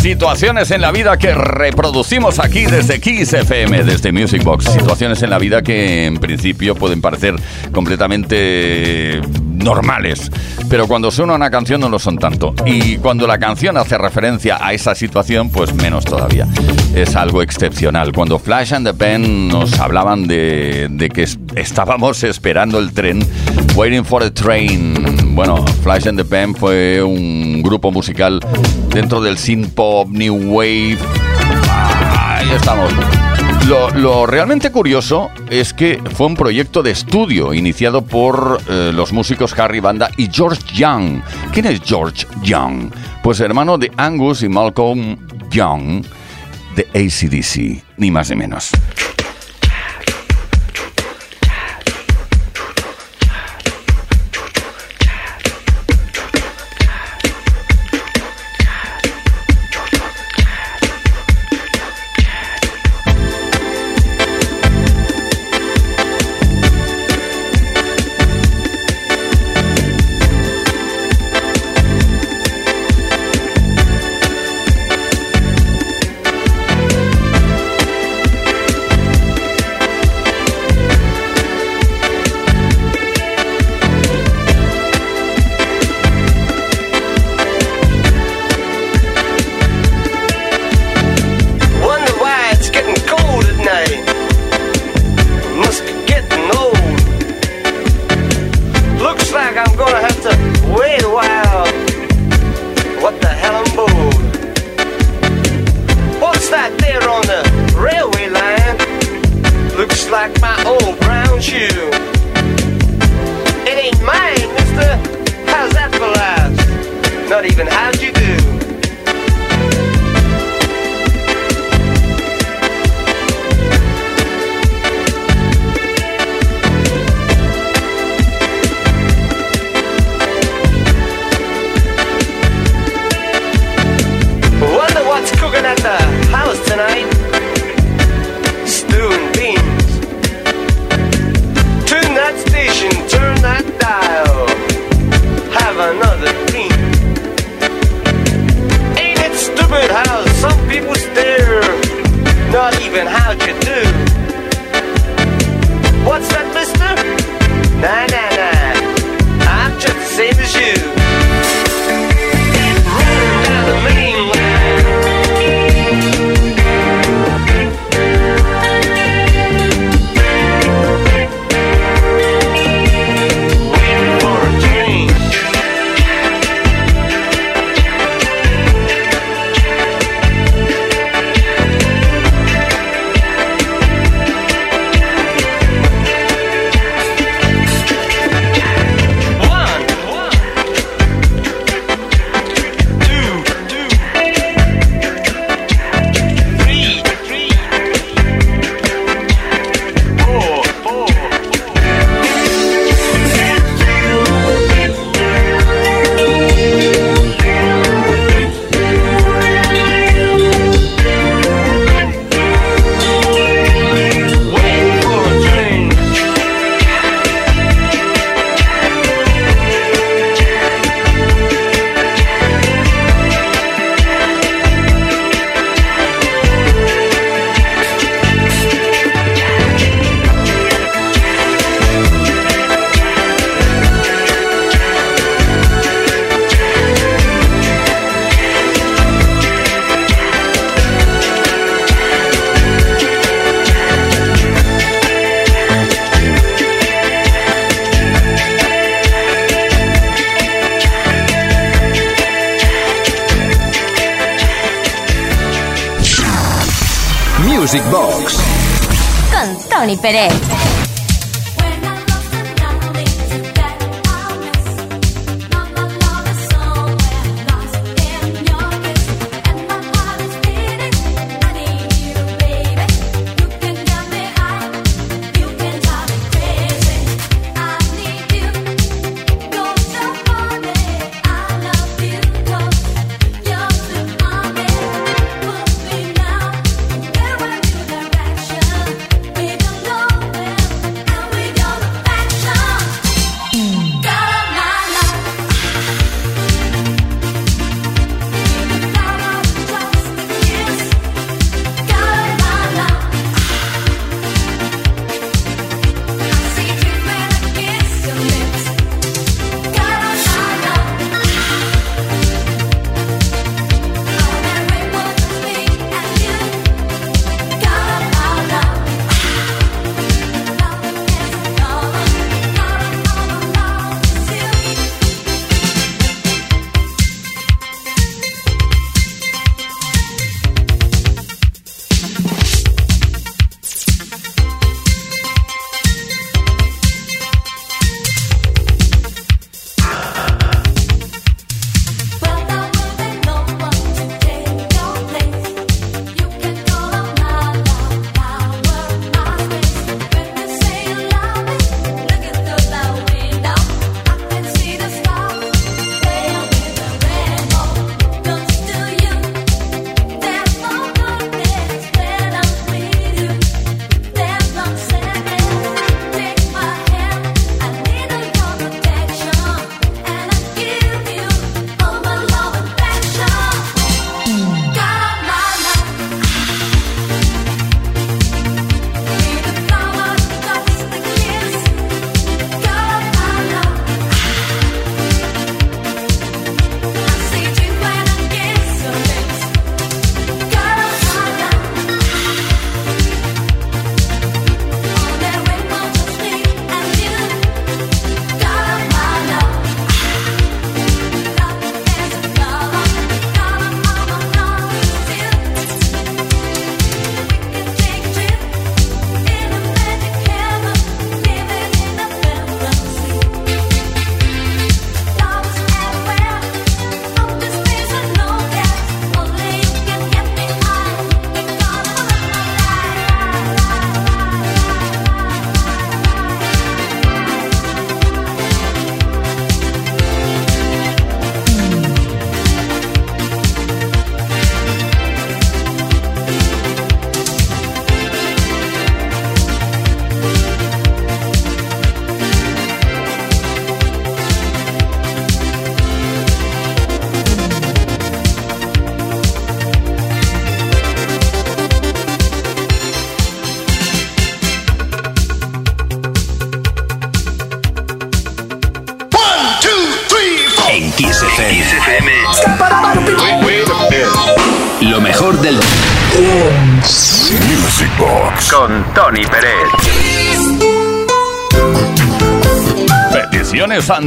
Situaciones en la vida que reproducimos aquí desde Kiss FM, desde Music Box. Situaciones en la vida que en principio pueden parecer completamente normales, pero cuando suena una canción no lo son tanto. Y cuando la canción hace referencia a esa situación, pues menos todavía. Es algo excepcional. Cuando Flash and the Pen nos hablaban de, que estábamos esperando el tren, Waiting for a Train. Bueno, Flash and the Pen fue un grupo musical dentro del synth pop, new wave. Ahí estamos. Lo, realmente curioso es que fue un proyecto de estudio iniciado por eh, los músicos Harry Banda y George Young. ¿Quién es George Young? Pues hermano de Angus y Malcolm Young de ACDC, ni más ni menos.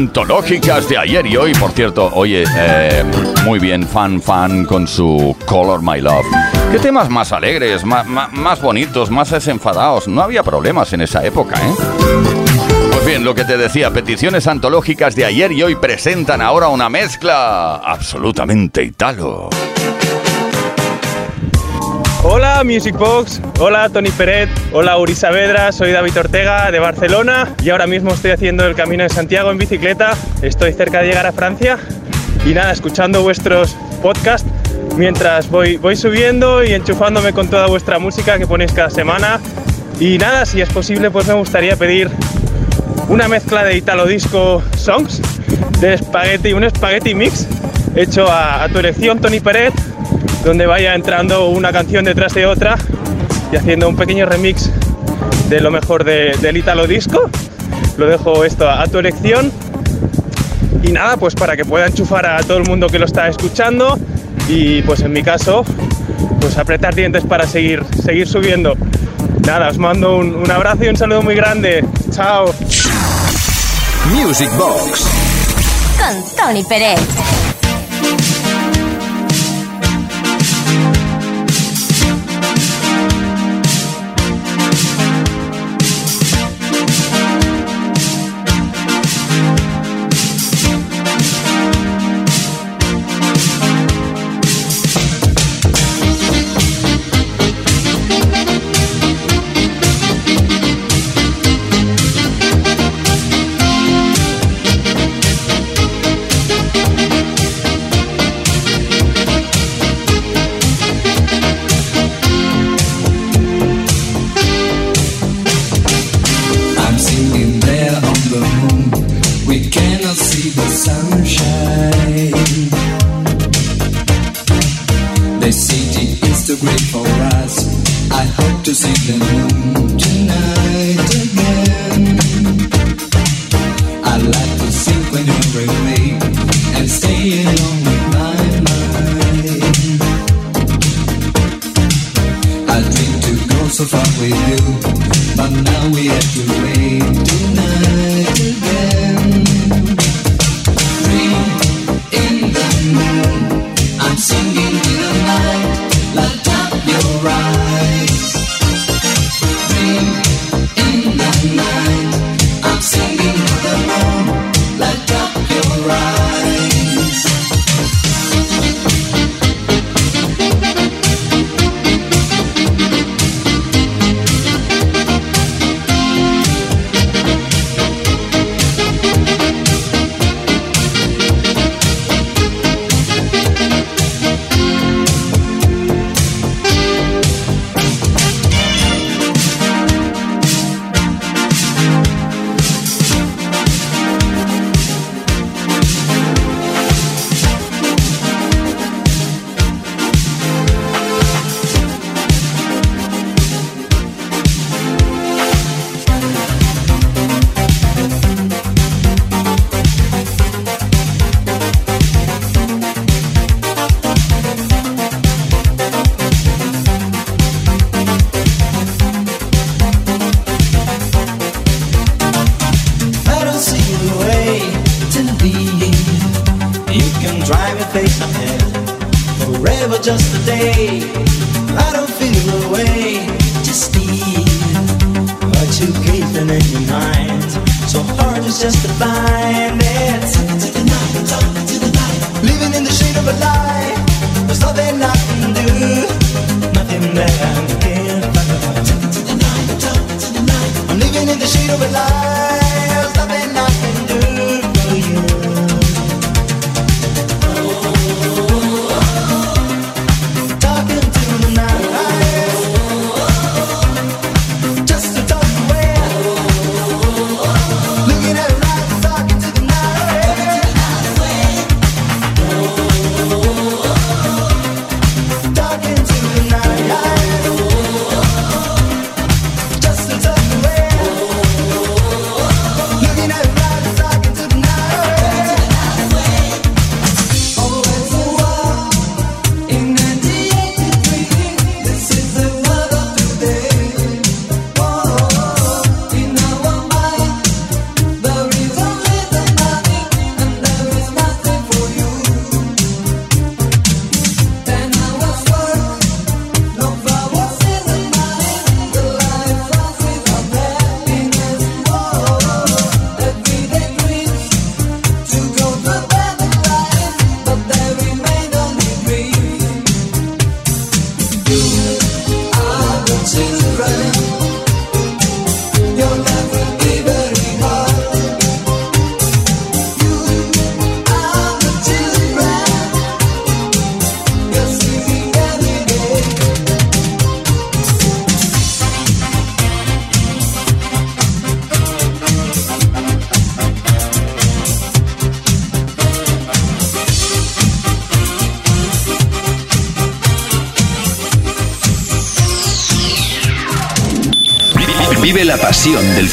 Antológicas de ayer y hoy, por cierto, oye, eh, muy bien, fan, fan con su Color My Love. ¿Qué temas más alegres, más, más bonitos, más desenfadados? No había problemas en esa época, ¿eh? Pues bien, lo que te decía, peticiones antológicas de ayer y hoy presentan ahora una mezcla absolutamente italo. Hola Music Box, hola Tony Peret, hola Uri Saavedra, soy David Ortega de Barcelona. Y ahora mismo estoy haciendo el Camino de Santiago en bicicleta, estoy cerca de llegar a Francia. Y nada, escuchando vuestros podcasts mientras voy, voy subiendo y enchufándome con toda vuestra música que ponéis cada semana. Y nada, si es posible pues me gustaría pedir una mezcla de Italo Disco Songs, de spaghetti, un spaghetti mix hecho a, a tu elección Tony Peret donde vaya entrando una canción detrás de otra y haciendo un pequeño remix de lo mejor del Italo Disco. Lo dejo esto a, tu elección. Y nada, pues para que pueda enchufar a todo el mundo que lo está escuchando y pues en mi caso, pues apretar dientes para seguir, seguir subiendo. Nada, os mando un, un abrazo y un saludo muy grande. Chao. Music Box con Tony Pérez.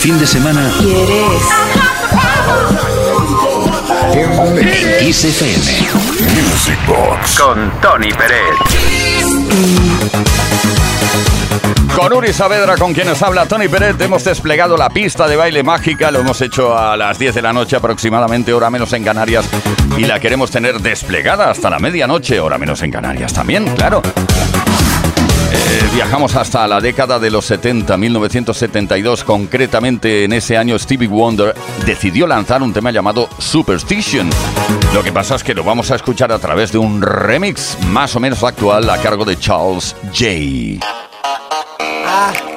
Fin de semana ¿Quieres? en Kiss FM. Music Box con Tony Pérez. Con Uri Saavedra, con quienes habla Tony Pérez, hemos desplegado la pista de baile mágica. Lo hemos hecho a las 10 de la noche aproximadamente, hora menos en Canarias. Y la queremos tener desplegada hasta la medianoche, hora menos en Canarias también, claro. Eh, viajamos hasta la década de los 70, 1972. Concretamente, en ese año, Stevie Wonder decidió lanzar un tema llamado Superstition. Lo que pasa es que lo vamos a escuchar a través de un remix más o menos actual a cargo de Charles J. No,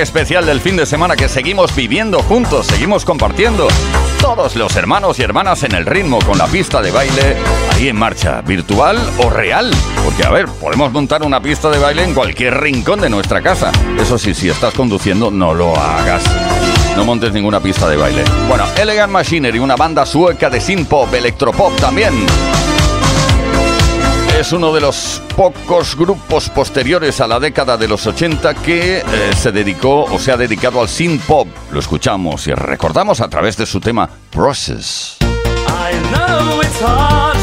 Especial del fin de semana que seguimos viviendo juntos, seguimos compartiendo. Todos los hermanos y hermanas en el ritmo con la pista de baile ahí en marcha, virtual o real. Porque a ver, podemos montar una pista de baile en cualquier rincón de nuestra casa. Eso sí, si estás conduciendo, no lo hagas. No montes ninguna pista de baile. Bueno, Elegant Machinery, una banda sueca de synth pop, electropop también. Es uno de los pocos grupos posteriores a la década de los 80 que eh, se dedicó o se ha dedicado al synth pop. Lo escuchamos y recordamos a través de su tema Process. I know it's hard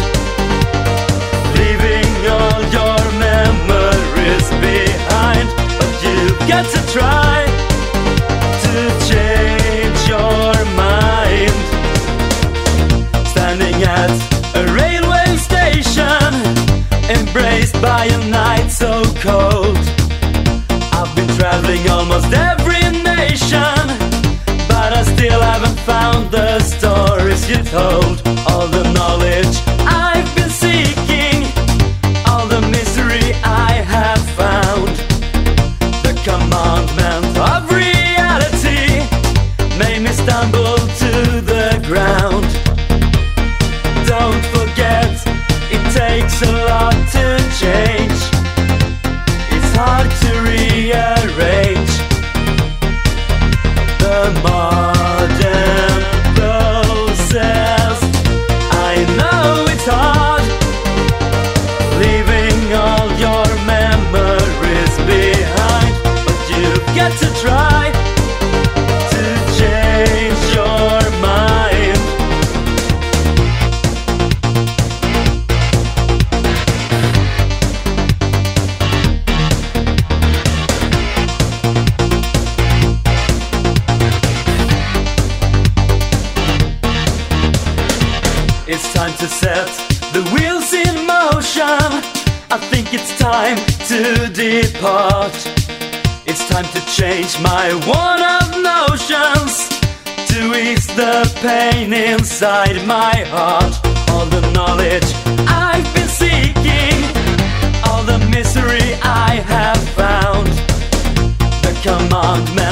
leaving all your memories behind, but you've got to try to change your mind. Standing at station, by a night so cold. I've been traveling almost every nation. But I still haven't found the stories you told. All the knowledge time to depart. It's time to change my one of notions to ease the pain inside my heart. All the knowledge I've been seeking, all the misery I have found. The commandment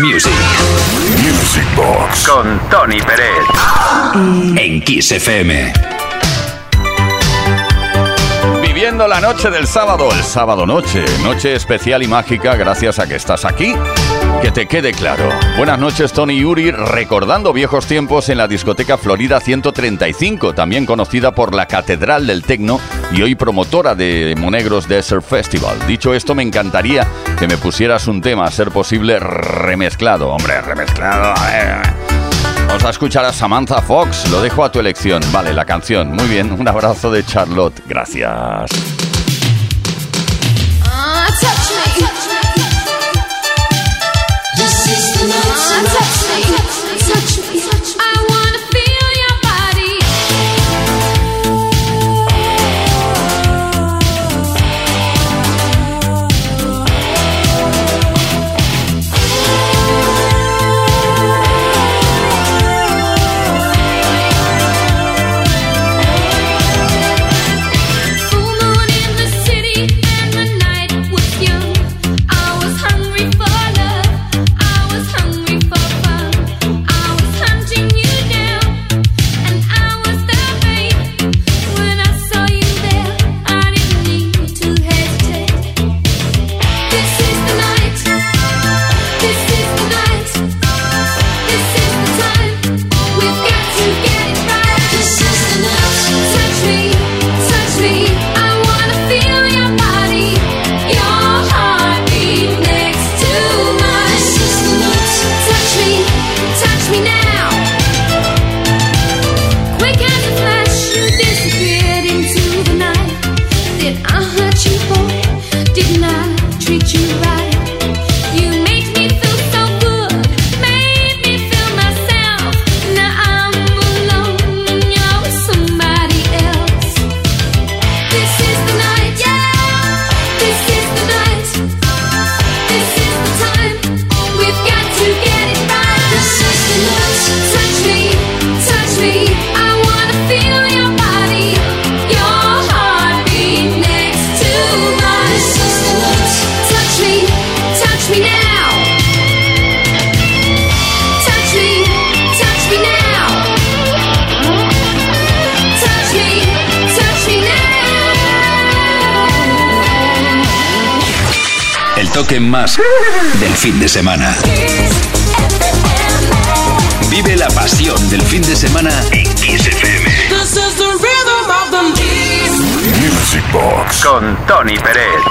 music Music Box con Tony Pérez. en Kiss FM. Viviendo la noche del sábado, el sábado noche, noche especial y mágica gracias a que estás aquí. Que te quede claro. Buenas noches Tony Yuri, recordando viejos tiempos en la discoteca Florida 135, también conocida por la Catedral del Tecno y hoy promotora de Monegros Desert Festival. Dicho esto, me encantaría que me pusieras un tema, a ser posible, remezclado. Hombre, remezclado. a ver. Vamos a escuchar a Samantha Fox, lo dejo a tu elección. Vale, la canción. Muy bien, un abrazo de Charlotte. Gracias. Toque más del fin de semana. Vive la pasión del fin de semana en Kiss FM. This is the rhythm of the Music Box con Tony Pérez.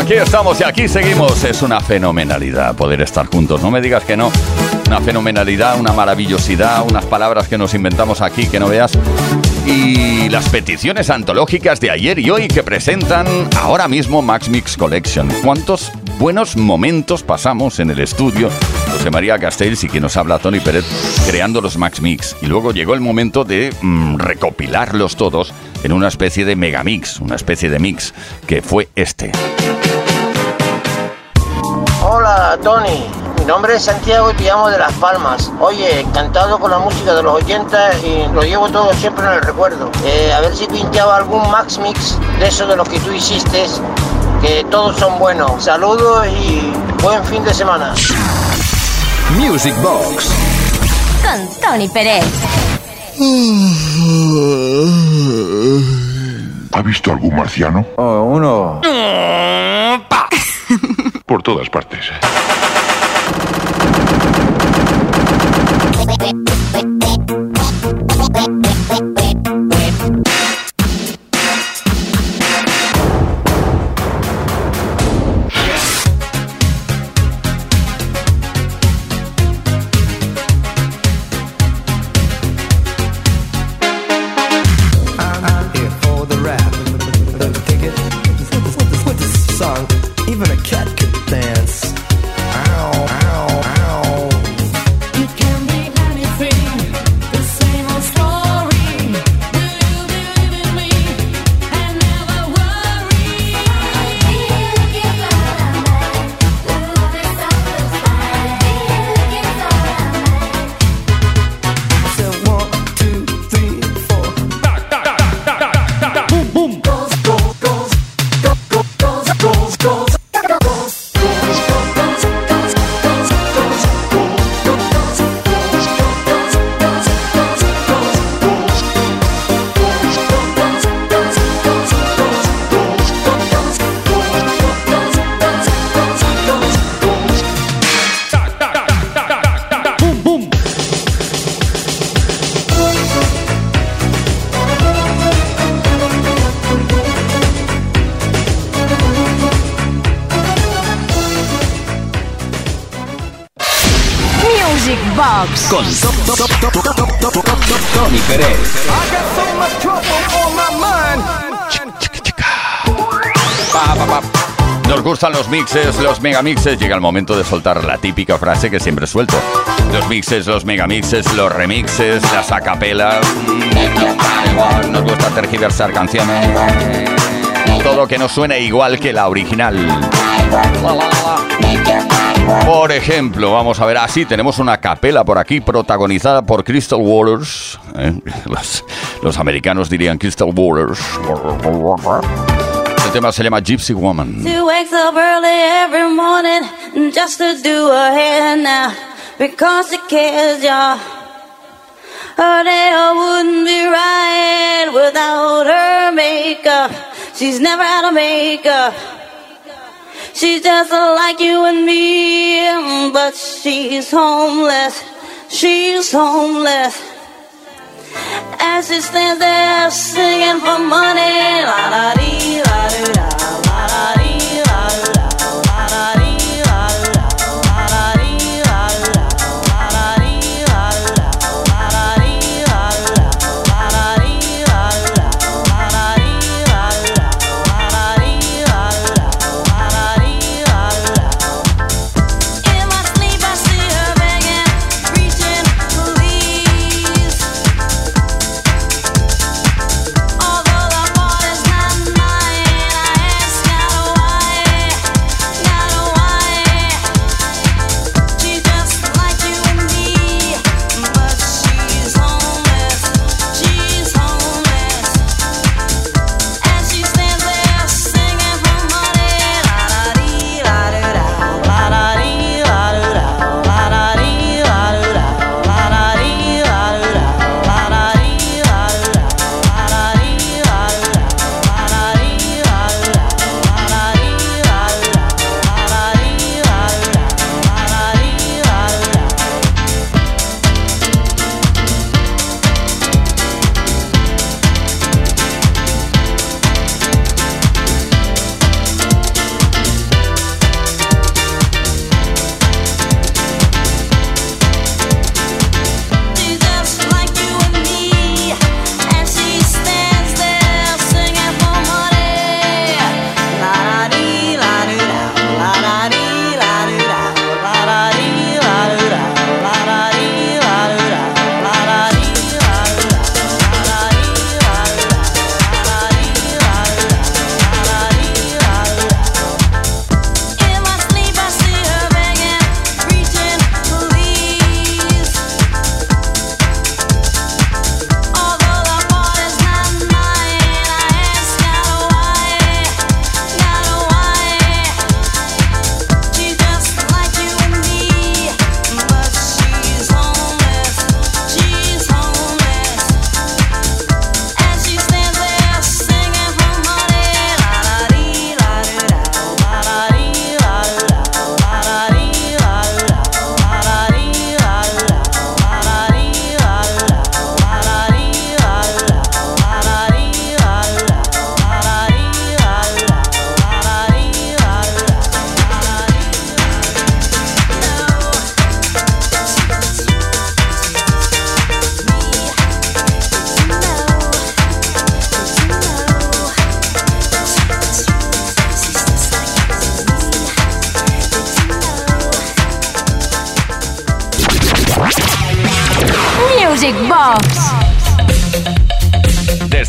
Aquí estamos y aquí seguimos. Es una fenomenalidad poder estar juntos. No me digas que no. Una fenomenalidad, una maravillosidad, unas palabras que nos inventamos aquí que no veas. Y las peticiones antológicas de ayer y hoy que presentan ahora mismo Max Mix Collection. ¿Cuántos buenos momentos pasamos en el estudio? José María Castells y quien nos habla Tony Pérez creando los Max Mix. Y luego llegó el momento de mm, recopilarlos todos en una especie de megamix, una especie de mix que fue este. Hola Tony, mi nombre es Santiago y te llamo de Las Palmas. Oye, encantado con la música de los 80 y lo llevo todo siempre en el recuerdo. Eh, a ver si pinchaba algún Max Mix de esos de los que tú hiciste, que todos son buenos. Saludos y buen fin de semana. Music Box Con Tony Pérez. ¿Ha visto algún marciano? uno. Por todas partes. you Nos gustan los mixes, los megamixes. Llega el momento de soltar la típica frase que siempre suelto. Los mixes, los megamixes, los remixes, las acapelas. Nos gusta tergiversar canciones. Todo que no suene igual que la original. Por ejemplo, vamos a ver, así tenemos una capela por aquí protagonizada por Crystal Waters. ¿eh? Los americanos dirían Crystal Waters. Tema se llama Gypsy Woman. She wakes up early every morning just to do her hair now because she cares, y'all. Her day wouldn't be right without her makeup. She's never out of makeup. She's just like you and me, but she's homeless. She's homeless. As she stands there singing for money, la la dee, la doo da, la la dee,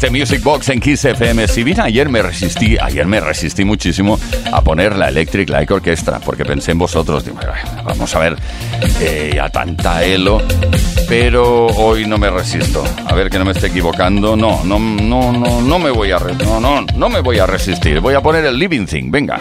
Desde Music Box en Kiss FM. Si bien ayer me resistí, ayer me resistí muchísimo a poner la Electric Light Orchestra, porque pensé en vosotros, digo, "Bueno, vamos a ver, eh, a tanta elo, pero hoy no me resisto. A ver que no me esté equivocando. No, no, no, no, no me voy a, no, no, no me voy a resistir. Voy a poner el Living Thing, venga.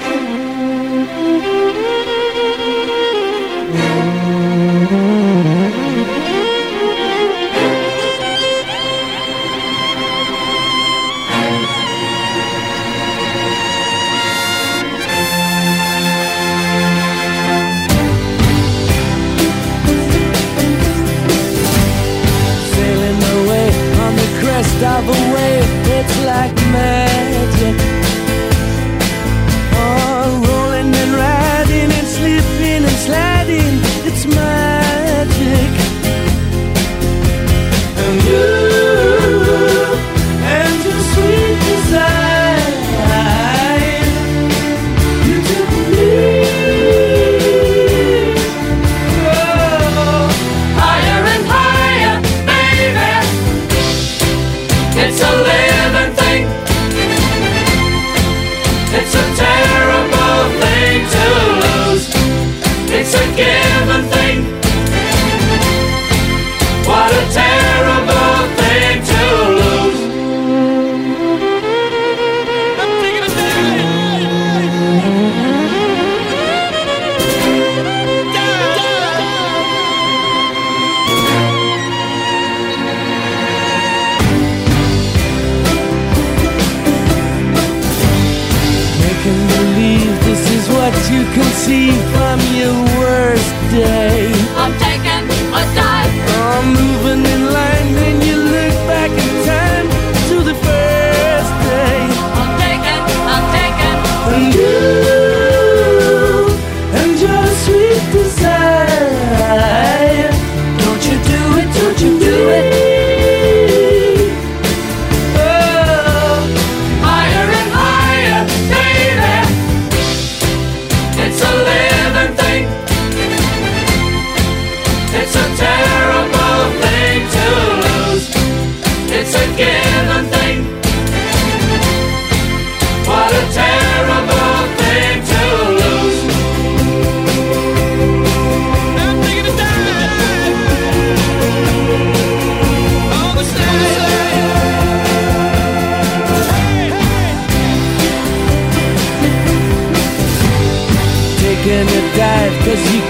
dias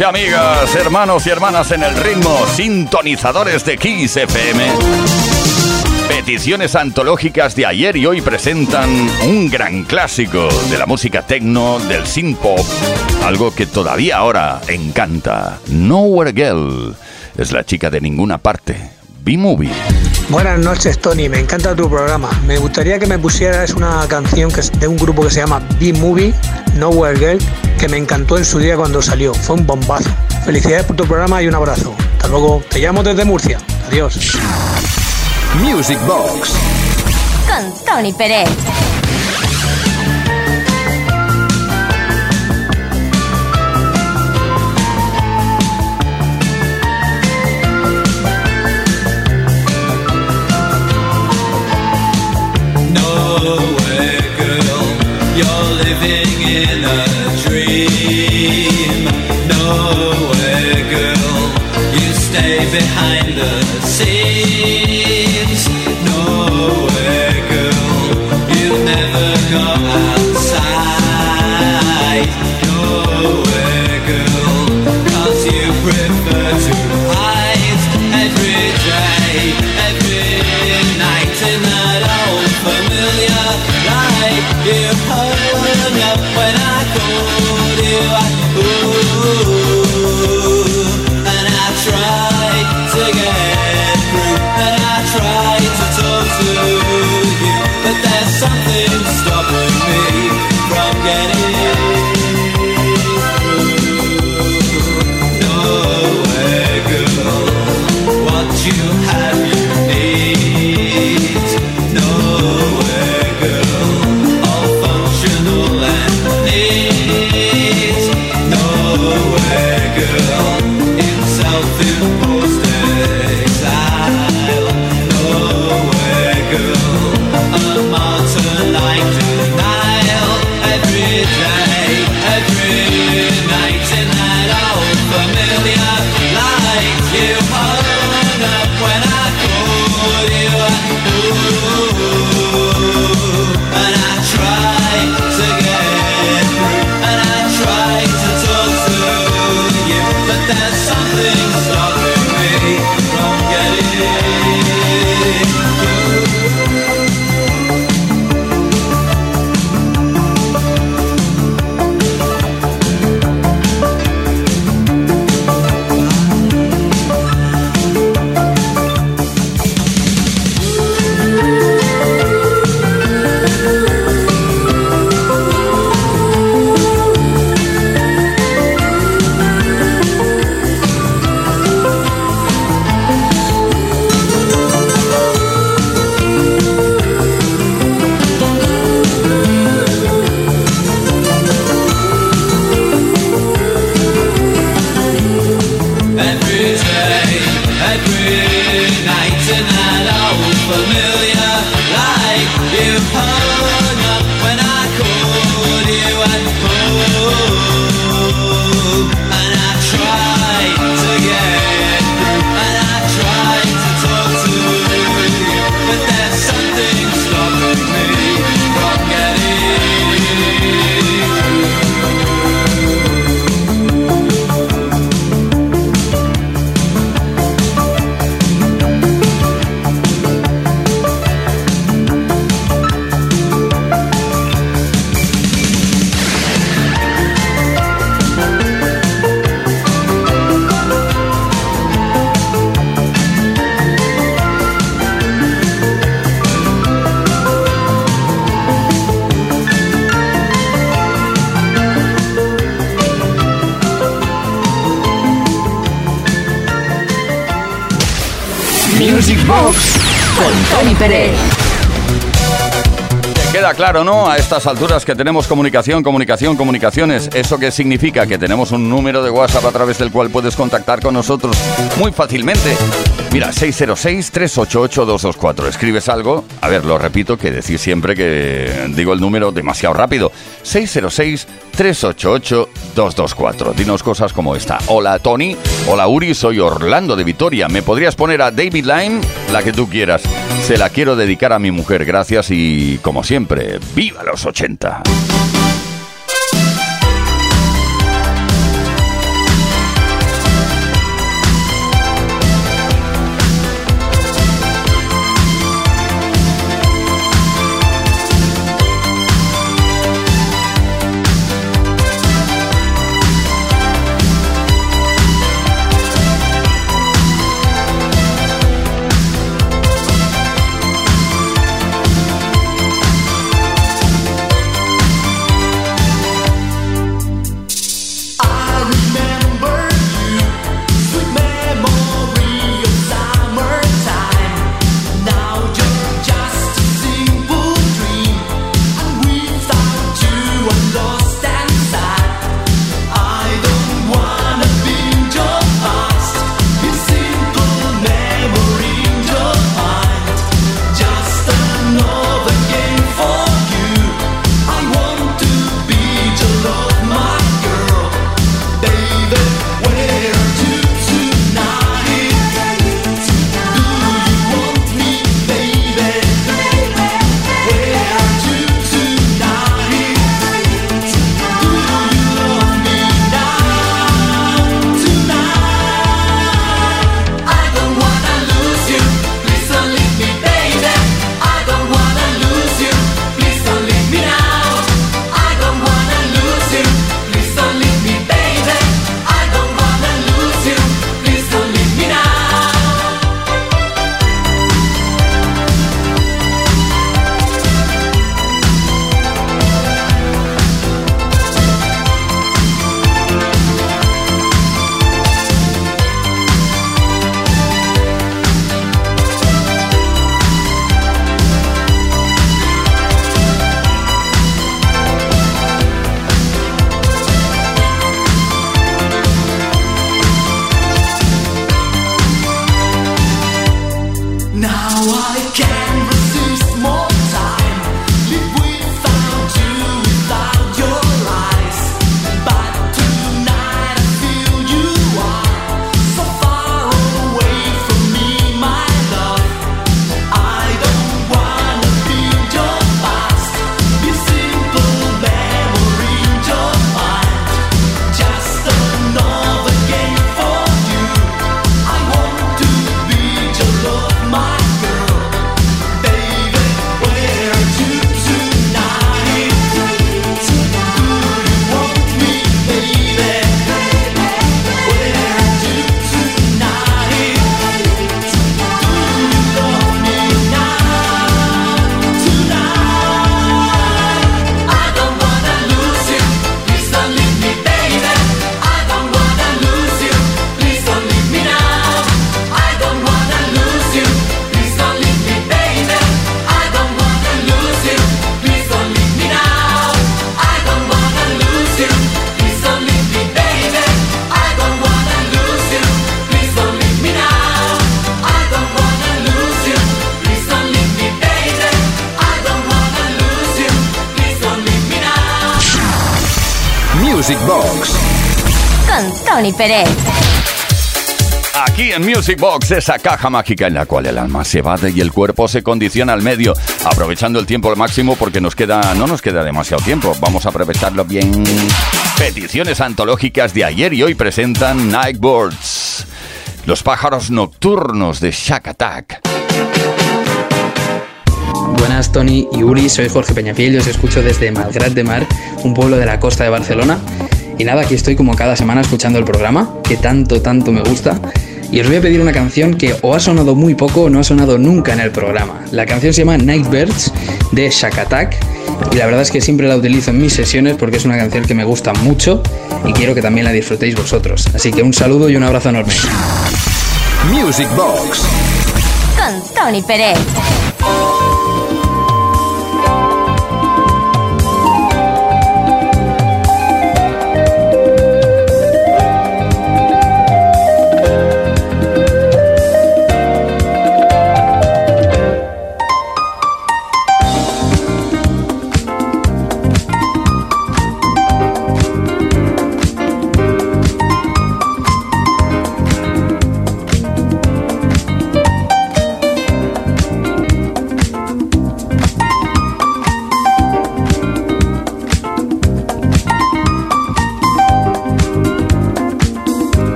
y amigas, hermanos y hermanas en el ritmo, sintonizadores de Kiss FM. Peticiones antológicas de ayer y hoy presentan un gran clásico de la música techno, del synth pop, algo que todavía ahora encanta. Nowhere Girl es la chica de ninguna parte. B-Movie. Buenas noches, Tony. Me encanta tu programa. Me gustaría que me pusieras una canción que es de un grupo que se llama B-Movie, Nowhere Girl, que me encantó en su día cuando salió. Fue un bombazo. Felicidades por tu programa y un abrazo. Hasta luego. Te llamo desde Murcia. Adiós. Music Box. Con Tony Pérez. Queda claro, ¿no? A estas alturas que tenemos comunicación, comunicación, comunicaciones. ¿Eso qué significa? Que tenemos un número de WhatsApp a través del cual puedes contactar con nosotros muy fácilmente. Mira, 606-388-224. Escribes algo, a ver, lo repito, que decís siempre que digo el número demasiado rápido. 606-388-224. Dinos cosas como esta. Hola Tony, hola Uri, soy Orlando de Vitoria. ¿Me podrías poner a David Lyme? La que tú quieras. Se la quiero dedicar a mi mujer, gracias y como siempre, ¡viva los 80! Pérez. Aquí en Music Box, esa caja mágica en la cual el alma se evade y el cuerpo se condiciona al medio, aprovechando el tiempo al máximo porque nos queda, no nos queda demasiado tiempo. Vamos a aprovecharlo bien. Peticiones antológicas de ayer y hoy presentan Nightbirds, los pájaros nocturnos de Shack Attack. Buenas Tony y Uri, soy Jorge Peñafiel y os escucho desde Malgrat de Mar, un pueblo de la costa de Barcelona. Y nada, aquí estoy como cada semana escuchando el programa, que tanto, tanto me gusta. Y os voy a pedir una canción que o ha sonado muy poco o no ha sonado nunca en el programa. La canción se llama Nightbirds de Shack Attack y la verdad es que siempre la utilizo en mis sesiones porque es una canción que me gusta mucho y quiero que también la disfrutéis vosotros. Así que un saludo y un abrazo enorme. Music Box. Con Tony Pérez.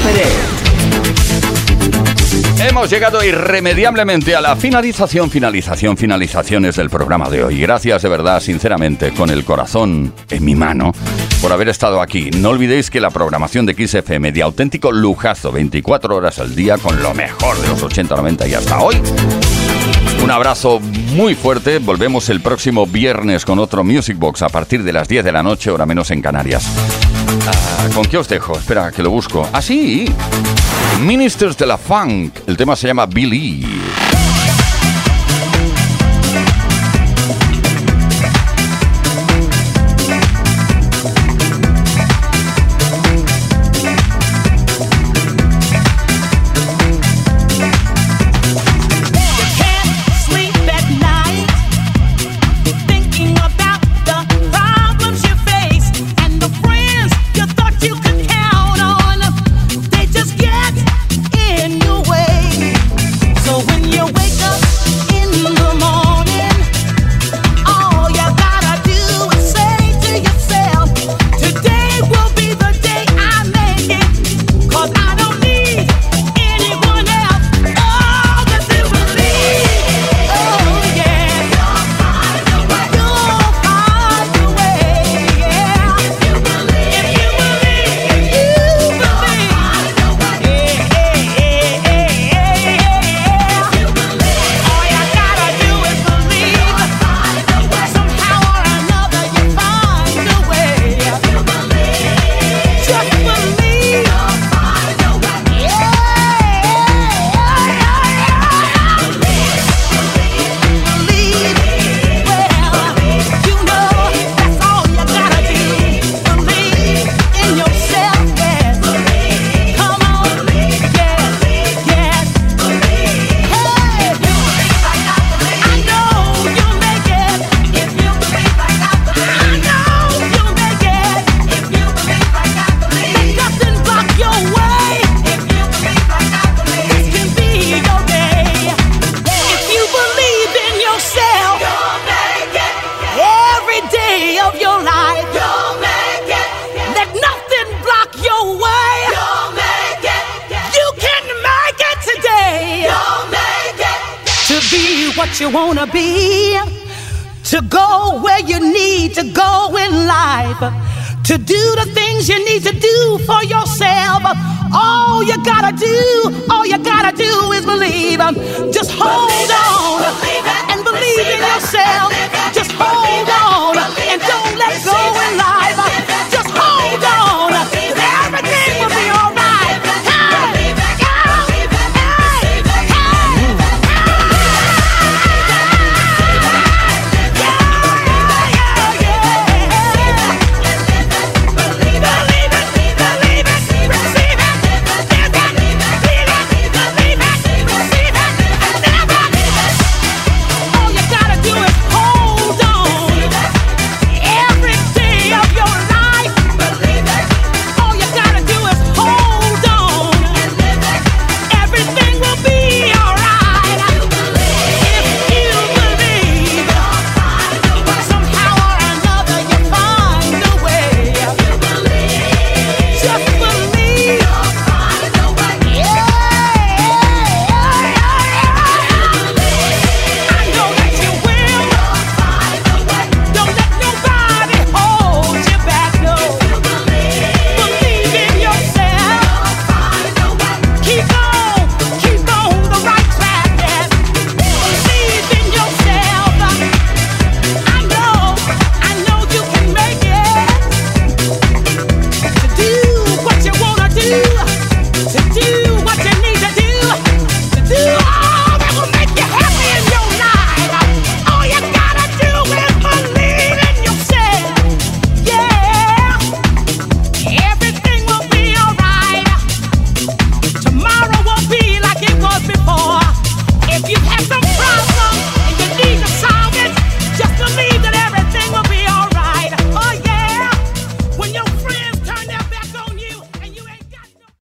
Pérez. Hemos llegado irremediablemente a la finalización, finalización, finalizaciones del programa de hoy. Gracias de verdad, sinceramente, con el corazón en mi mano, por haber estado aquí. No olvidéis que la programación de XFM de auténtico lujazo, 24 horas al día, con lo mejor de los 80, 90 y hasta hoy. Un abrazo muy fuerte. Volvemos el próximo viernes con otro Music Box a partir de las 10 de la noche, hora menos en Canarias. Ah, ¿Con qué os dejo? Espera, que lo busco. Ah, sí. Ministers de la Funk. El tema se llama Billy.